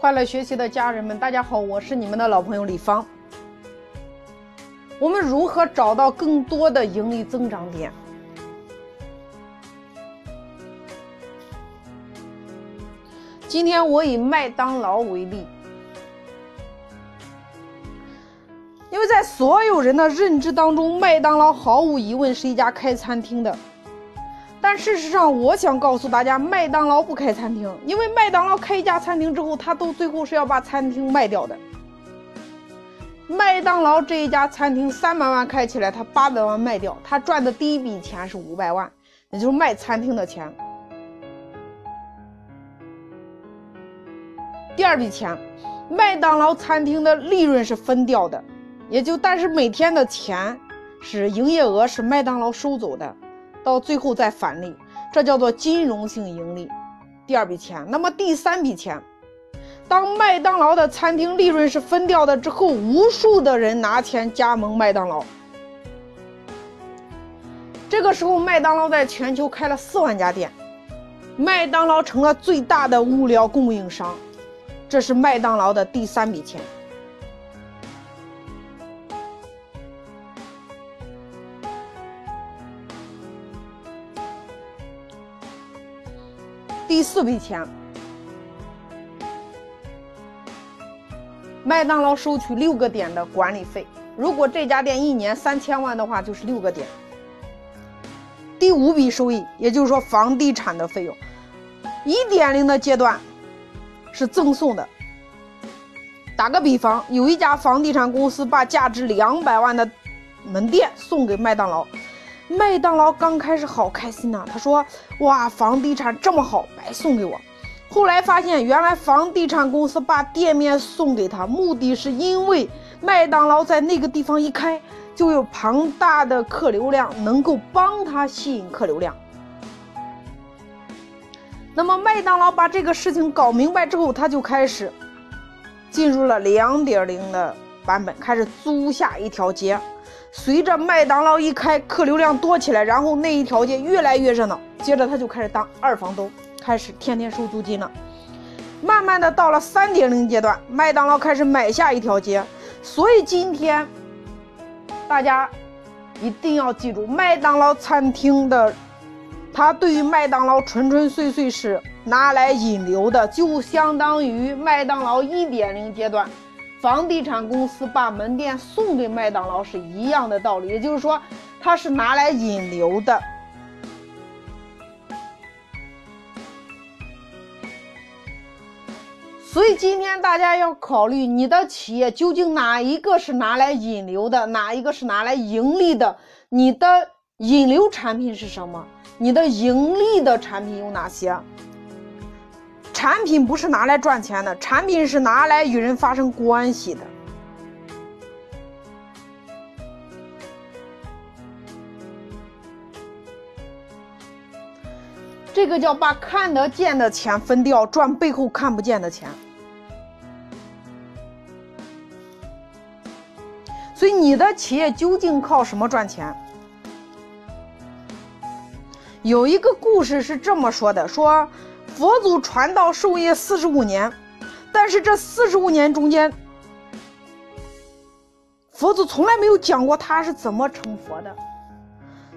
快乐学习的家人们，大家好，我是你们的老朋友李芳。我们如何找到更多的盈利增长点？今天我以麦当劳为例，因为在所有人的认知当中，麦当劳毫无疑问是一家开餐厅的。但事实上，我想告诉大家，麦当劳不开餐厅，因为麦当劳开一家餐厅之后，他都最后是要把餐厅卖掉的。麦当劳这一家餐厅三百万开起来，他八百万卖掉，他赚的第一笔钱是五百万，也就是卖餐厅的钱。第二笔钱，麦当劳餐厅的利润是分掉的，也就但是每天的钱是营业额是麦当劳收走的。到最后再返利，这叫做金融性盈利。第二笔钱，那么第三笔钱，当麦当劳的餐厅利润是分掉的之后，无数的人拿钱加盟麦当劳。这个时候，麦当劳在全球开了四万家店，麦当劳成了最大的物料供应商。这是麦当劳的第三笔钱。第四笔钱，麦当劳收取六个点的管理费。如果这家店一年三千万的话，就是六个点。第五笔收益，也就是说房地产的费用，一点零的阶段是赠送的。打个比方，有一家房地产公司把价值两百万的门店送给麦当劳。麦当劳刚开始好开心呐，他说：“哇，房地产这么好，白送给我。”后来发现，原来房地产公司把店面送给他，目的是因为麦当劳在那个地方一开，就有庞大的客流量，能够帮他吸引客流量。那么，麦当劳把这个事情搞明白之后，他就开始进入了两点零的版本，开始租下一条街。随着麦当劳一开，客流量多起来，然后那一条街越来越热闹。接着他就开始当二房东，开始天天收租金了。慢慢的到了三点零阶段，麦当劳开始买下一条街。所以今天大家一定要记住，麦当劳餐厅的，它对于麦当劳纯纯粹粹是拿来引流的，就相当于麦当劳一点零阶段。房地产公司把门店送给麦当劳是一样的道理，也就是说，它是拿来引流的。所以今天大家要考虑，你的企业究竟哪一个是拿来引流的，哪一个是拿来盈利的？你的引流产品是什么？你的盈利的产品有哪些？产品不是拿来赚钱的，产品是拿来与人发生关系的。这个叫把看得见的钱分掉，赚背后看不见的钱。所以你的企业究竟靠什么赚钱？有一个故事是这么说的：说。佛祖传道授业四十五年，但是这四十五年中间，佛祖从来没有讲过他是怎么成佛的。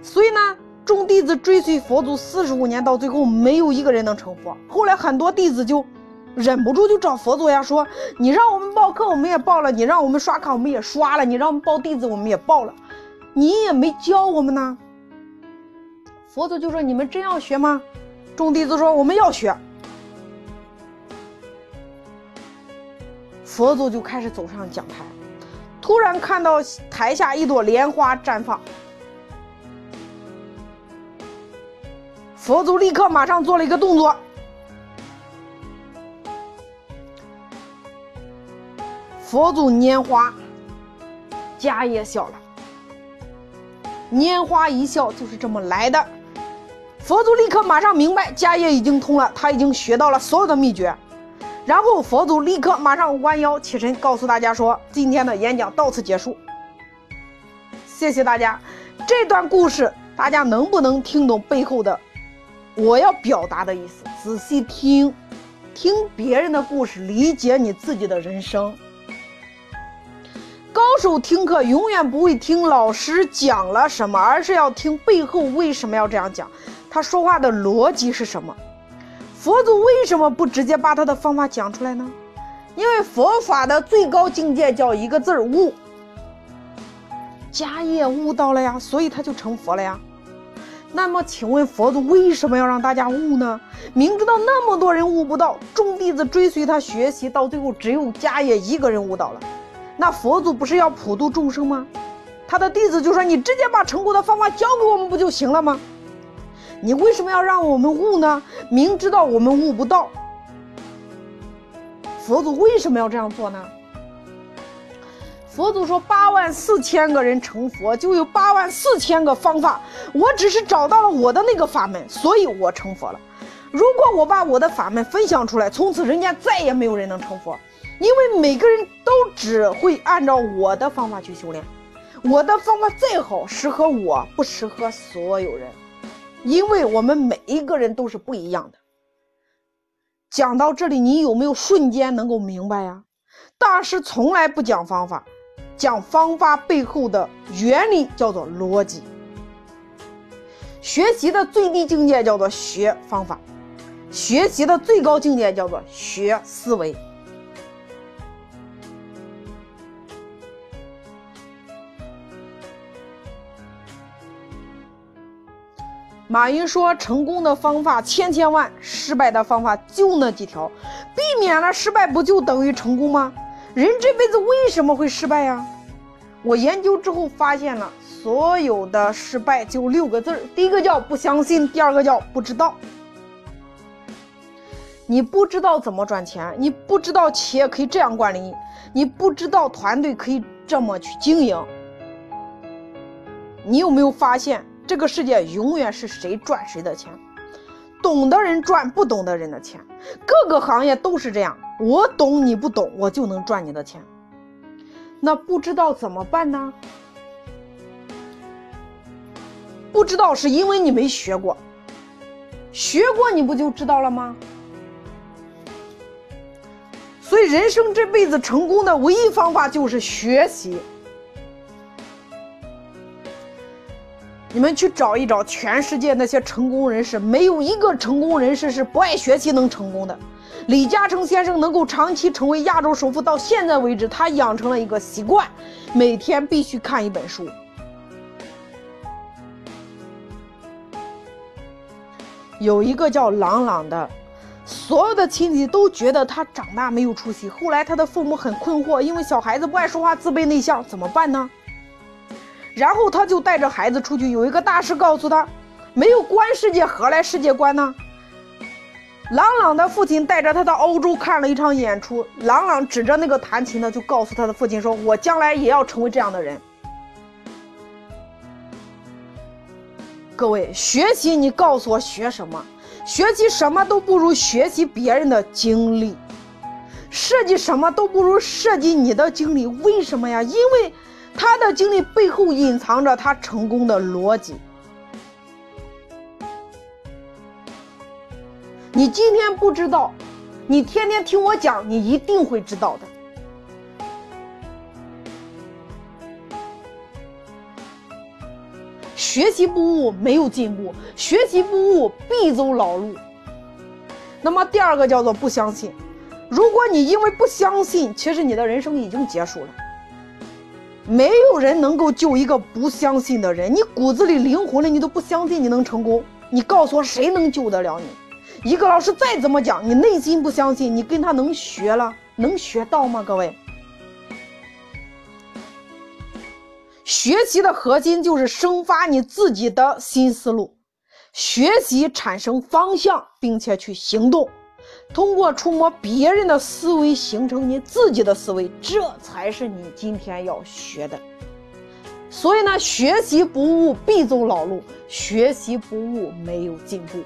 所以呢，众弟子追随佛祖四十五年，到最后没有一个人能成佛。后来很多弟子就忍不住就找佛祖呀，说：“你让我们报课，我们也报了；你让我们刷卡，我们也刷了；你让我们报弟子，我们也报了，你也没教我们呢。”佛祖就说：“你们真要学吗？”众弟子说：“我们要学。”佛祖就开始走上讲台，突然看到台下一朵莲花绽放，佛祖立刻马上做了一个动作，佛祖拈花，家也笑了，拈花一笑就是这么来的。佛祖立刻马上明白，家业已经通了，他已经学到了所有的秘诀。然后佛祖立刻马上弯腰起身，告诉大家说：“今天的演讲到此结束，谢谢大家。”这段故事大家能不能听懂背后的我要表达的意思？仔细听，听别人的故事，理解你自己的人生。高手听课永远不会听老师讲了什么，而是要听背后为什么要这样讲，他说话的逻辑是什么。佛祖为什么不直接把他的方法讲出来呢？因为佛法的最高境界叫一个字儿悟。迦叶悟到了呀，所以他就成佛了呀。那么，请问佛祖为什么要让大家悟呢？明知道那么多人悟不到，众弟子追随他学习，到最后只有迦叶一个人悟到了。那佛祖不是要普度众生吗？他的弟子就说：“你直接把成功的方法教给我们不就行了吗？你为什么要让我们悟呢？明知道我们悟不到，佛祖为什么要这样做呢？”佛祖说：“八万四千个人成佛，就有八万四千个方法。我只是找到了我的那个法门，所以我成佛了。如果我把我的法门分享出来，从此人间再也没有人能成佛，因为每个人都只会按照我的方法去修炼。我的方法再好，适合我不适合所有人，因为我们每一个人都是不一样的。”讲到这里，你有没有瞬间能够明白呀？大师从来不讲方法。讲方法背后的原理叫做逻辑。学习的最低境界叫做学方法，学习的最高境界叫做学思维。马云说：“成功的方法千千万，失败的方法就那几条，避免了失败，不就等于成功吗？”人这辈子为什么会失败呀？我研究之后发现了，所有的失败就六个字儿：第一个叫不相信，第二个叫不知道。你不知道怎么赚钱，你不知道企业可以这样管理，你不知道团队可以这么去经营。你有没有发现，这个世界永远是谁赚谁的钱？懂的人赚不懂的人的钱，各个行业都是这样。我懂你不懂，我就能赚你的钱。那不知道怎么办呢？不知道是因为你没学过，学过你不就知道了吗？所以人生这辈子成功的唯一方法就是学习。你们去找一找全世界那些成功人士，没有一个成功人士是不爱学习能成功的。李嘉诚先生能够长期成为亚洲首富，到现在为止，他养成了一个习惯，每天必须看一本书。有一个叫朗朗的，所有的亲戚都觉得他长大没有出息。后来他的父母很困惑，因为小孩子不爱说话，自卑内向，怎么办呢？然后他就带着孩子出去，有一个大师告诉他：“没有观世界，何来世界观呢？”朗朗的父亲带着他到欧洲看了一场演出，朗朗指着那个弹琴的，就告诉他的父亲说：“我将来也要成为这样的人。”各位，学习你告诉我学什么？学习什么都不如学习别人的经历，设计什么都不如设计你的经历。为什么呀？因为。他的经历背后隐藏着他成功的逻辑。你今天不知道，你天天听我讲，你一定会知道的。学习不悟，没有进步；学习不悟，必走老路。那么第二个叫做不相信。如果你因为不相信，其实你的人生已经结束了。没有人能够救一个不相信的人，你骨子里灵魂里你都不相信你能成功，你告诉我谁能救得了你？一个老师再怎么讲，你内心不相信，你跟他能学了，能学到吗？各位，学习的核心就是生发你自己的新思路，学习产生方向，并且去行动。通过触摸别人的思维，形成你自己的思维，这才是你今天要学的。所以呢，学习不悟必走老路，学习不悟没有进步。